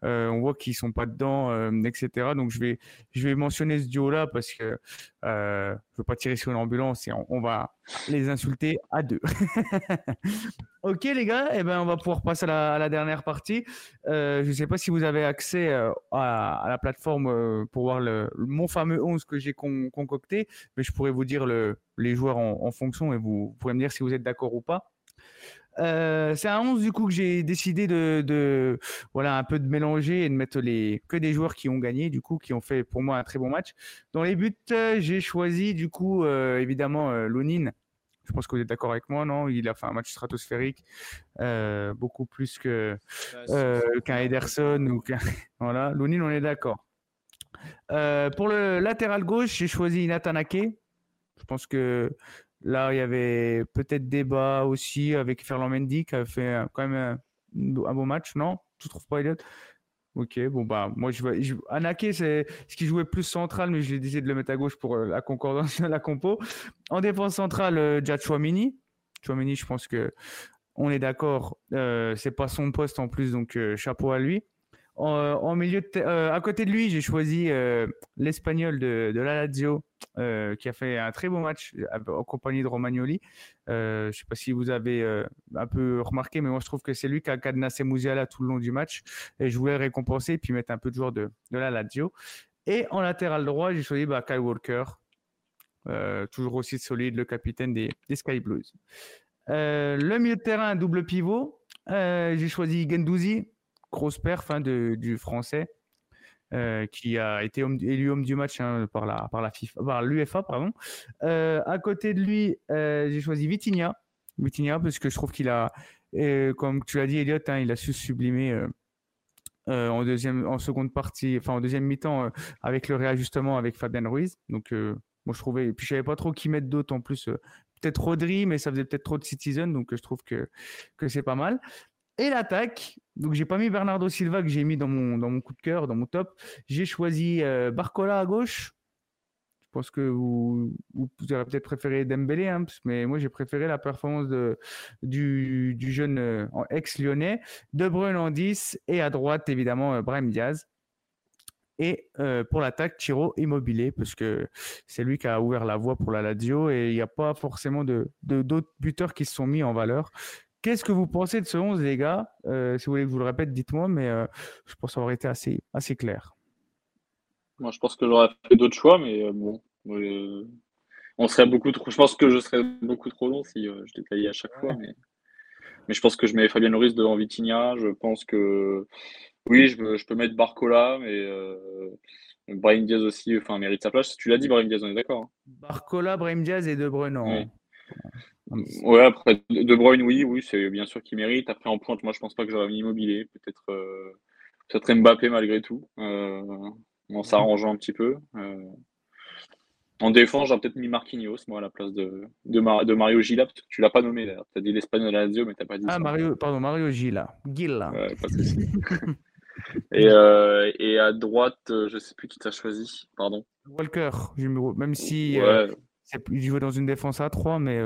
euh on voit qu'ils sont pas dedans, euh, etc. Donc, je vais, je vais mentionner ce duo-là parce que euh, je veux pas tirer sur une ambulance et on, va les insulter à deux. ok, les gars, eh ben, on va pouvoir passer à la, dernière partie. je ne sais pas si vous avez accès à, la plateforme pour voir mon fameux 11 que j'ai concocté, mais je pourrais vous dire le, les joueurs en, fonction et vous, pourrez me dire si vous êtes d'accord ou pas. Euh, c'est un 11 du coup que j'ai décidé de, voilà un peu de mélanger et de mettre que des joueurs qui ont gagné du coup qui ont fait pour moi un très bon match. Dans les buts, euh, j'ai choisi du coup euh, évidemment Lonin. Je pense que vous êtes d'accord avec moi, non? Il a fait un match stratosphérique, beaucoup plus que qu'un Ederson ou qu'un voilà. Lonin, on est d'accord. pour le latéral gauche, j'ai choisi Nathan Ake. Je pense que Là, il y avait peut-être débat aussi avec Ferland Mendy qui a fait quand même un, bon match, non? Tu trouves pas, Elliot Ok, bon, bah, moi, je vois. Anaké, c'est ce qui jouait plus central, mais je l'ai décidé de le mettre à gauche pour euh, la concordance de la compo. En défense centrale, euh, Jad Chouamini. Chouamini, je pense que on est d'accord, euh, c'est pas son poste en plus, donc chapeau à lui. En, milieu euh, à côté de lui, j'ai choisi euh, l'Espagnol de, de, la Lazio, euh, qui a fait un très beau match en compagnie de Romagnoli. je ne sais pas si vous avez un peu remarqué, mais moi je trouve que c'est lui qui a cadenassé Musiala tout le long du match. Et je voulais récompenser et puis mettre un peu de joueurs de, de la Lazio. Et en latéral droit, j'ai choisi bah, Kyle Walker, toujours aussi solide, le capitaine des, des Sky Blues. le milieu de terrain, double pivot, j'ai choisi Gendouzi grosse perf hein, de, du français. Euh, qui a été élu homme du match hein, par la par la FIFA, par l'UFA pardon. Euh, à côté de lui, euh, j'ai choisi Vitinha, Vitinha parce que je trouve qu'il a, comme tu l'as dit Elliot, hein, il a su sublimer en deuxième, en seconde partie, enfin en deuxième mi-temps avec le réajustement avec Fabien Ruiz. Donc moi je trouvais, et puis je savais pas trop qui mettre d'autres en plus. Peut-être Rodri, mais ça faisait peut-être trop de Citizen, donc je trouve que, que c'est pas mal. Et l'attaque, donc j'ai pas mis Bernardo Silva que j'ai mis dans mon, dans mon coup de cœur, dans mon top. J'ai choisi euh, Barcola à gauche. Je pense que vous, vous, aurez peut-être préféré Dembélé, hein, mais moi j'ai préféré la performance de, du, du jeune euh, ex-lyonnais. De Bruyne en 10 et à droite évidemment euh, Brahim Diaz. Et pour l'attaque, Tiro Immobilier, parce que c'est lui qui a ouvert la voie pour la Lazio et il n'y a pas forcément de d'autres buteurs qui se sont mis en valeur. Qu'est-ce que vous pensez de ce 11, les gars? Euh, Si vous voulez que je vous le répète, dites-moi, mais euh, je pense avoir été assez, assez clair.
Moi, je pense que j'aurais fait d'autres choix, mais euh, bon, on serait beaucoup trop. Je pense que je serais beaucoup trop long si je détaillais à chaque fois, mais... mais je pense que je mets Fabien Loris devant Vitinha. Je pense que oui, je, je peux mettre Barcola, mais Brahim Diaz aussi, enfin, mérite sa place. Tu l'as dit, Brahim Diaz, on est d'accord. Hein.
Barcola, Brahim Diaz et De Bruyne. Oui.
Ouais, après, De Bruyne, oui, oui, c'est bien sûr qu'il mérite. Après, en pointe, moi, je pense pas que j'aurais mis Immobilier. Peut-être euh, peut Mbappé malgré tout, euh, en s'arrangeant un petit peu. Euh, en défense, j'aurais peut-être mis Marquinhos, moi, à la place de, de, de Mario Gila, parce que tu l'as pas nommé d'ailleurs. Tu as dit l'Espagnol Lazio, mais tu pas dit
Ah, Mario, pardon, Mario Gila. Gila.
Ouais, pas de et, euh, et à droite, je sais plus qui t'as choisi, pardon.
Walker, même si ouais. il jouait dans une défense à 3, mais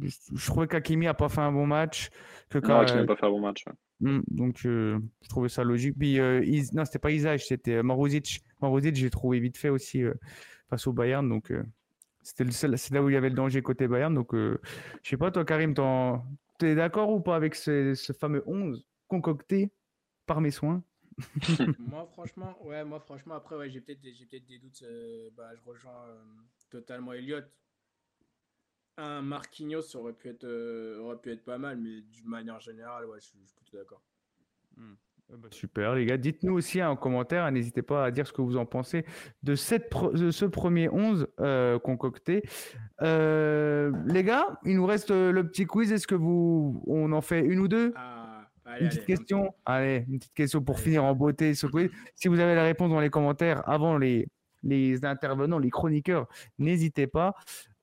je, trouvais qu'Akimi n'a pas fait un bon match.
Que non, Akimi n'a pas fait un bon match.
Hmm, donc, euh, je trouvais ça logique. Puis, euh, non, c'était pas Isaac, c'était euh, Maruzic. Maruzic, j'ai trouvé vite fait aussi face au Bayern. Donc, c'était c'est là où il y avait le danger côté Bayern. Donc, je sais pas, toi, Karim, tu es d'accord ou pas avec ce, ce, fameux 11 concocté par mes soins?
Moi franchement ouais moi franchement après ouais, j'ai peut-être j'ai peut-être des doutes bah, je rejoins totalement Elliott Un Marquinhos aurait pu être, euh, aurait pu être pas mal, mais d'une manière générale, ouais, je suis, je suis plutôt d'accord.
Ah bah, Super, les gars. Dites-nous aussi hein, en commentaire, n'hésitez pas à dire ce que vous en pensez de, cette pro- de ce premier 11 euh, concocté. Euh, les gars, il nous reste euh, le petit quiz. Est-ce que vous, on en fait une ou deux?
Ah, allez,
Une
allez,
petite
un
question Allez, une petite question pour
Allez.
finir en beauté ce quiz. Si vous avez la réponse dans les commentaires avant les, les intervenants, les chroniqueurs, n'hésitez pas.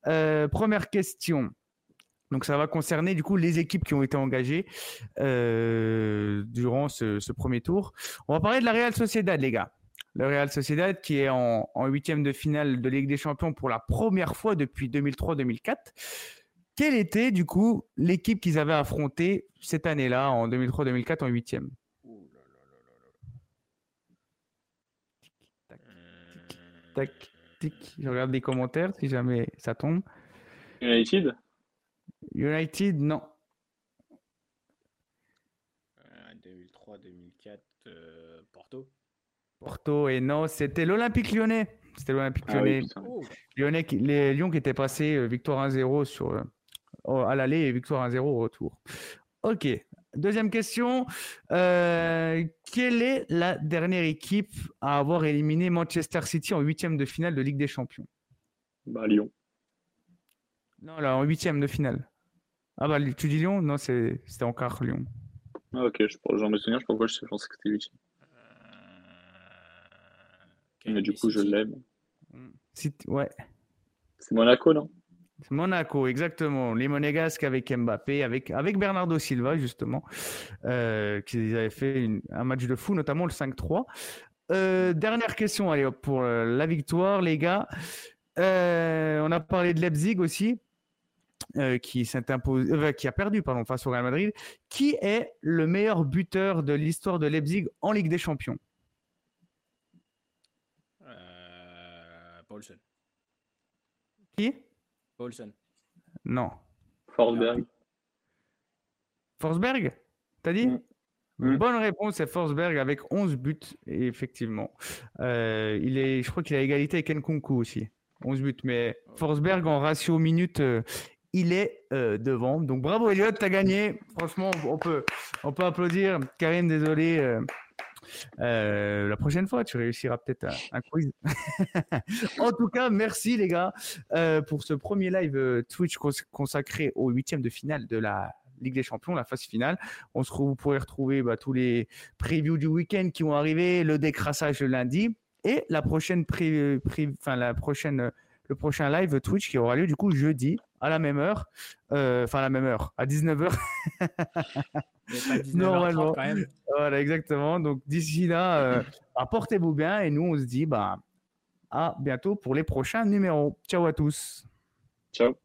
Euh, première question. Donc ça va concerner du coup les équipes qui ont été engagées euh, durant ce, ce premier tour. On va parler de la Real Sociedad, les gars. Le Real Sociedad qui est en huitième de finale de Ligue des Champions pour la première fois depuis 2003-2004. Quelle était du coup l'équipe qu'ils avaient affrontée cette année-là, en 2003-2004, en huitième? Tac, Je regarde les commentaires si jamais ça tombe.
United?
United, non.
Euh, 2003-2004, euh, Porto.
Porto et non, c'était l'Olympique lyonnais. C'était l'Olympique
Ah
lyonnais.
Oh,
Lyonnais qui- les Lyon qui étaient passés euh, victoire 1-0 sur, euh, à l'aller et victoire 1-0 au retour. Ok. Deuxième question. Euh, quelle est la dernière équipe à avoir éliminé Manchester City en huitième de finale de Ligue des Champions?
Bah, Lyon.
Non, là, en huitième de finale. Ah bah, tu dis Lyon? Non, c'est- c'était encore Lyon.
Ah, ok, je j'en me souviens, je sais pas pourquoi je pensais que c'était United. Mais du coup, je l'aime.
City- ouais.
C'est Monaco, non?
Monaco, exactement. Les Monégasques avec Mbappé, avec, avec Bernardo Silva, justement, euh, qui avaient fait une- un match de fou, notamment le 5-3. Euh, dernière question, allez hop, pour euh, la victoire, les gars. Euh, on a parlé de Leipzig aussi, qui s'est imposé, qui a perdu pardon, face au Real Madrid. Qui est le meilleur buteur de l'histoire de Leipzig en Ligue des Champions?
Paulson.
Qui?
Paulson.
Non.
Forsberg.
Forsberg T'as dit?
Mm. Mm.
Bonne réponse, c'est Forsberg avec 11 buts, effectivement. Euh, il est, je crois qu'il a égalité avec Nkunku aussi. 11 buts, mais Forsberg en ratio minutes, euh, il est euh, devant. Donc bravo Elliot, t'as gagné. Franchement, on peut, on peut applaudir. Karim, désolé. Euh, la prochaine fois, tu réussiras peut-être un, quiz. en tout cas, merci les gars euh, pour ce premier live euh, Twitch cons- consacré au huitième de finale de la Ligue des Champions, la phase finale. On se vous pourrez retrouver bah, tous les previews du week-end qui vont arriver, le décrassage lundi et la prochaine le prochain live Twitch qui aura lieu du coup jeudi à la même heure, enfin à la même heure, à 19h.
Mais pas 19h30
Normalement.
quand même.
voilà, exactement. Donc d'ici là, euh, bah, portez-vous bien et nous on se dit bah, à bientôt pour les prochains numéros. Ciao à tous.
Ciao.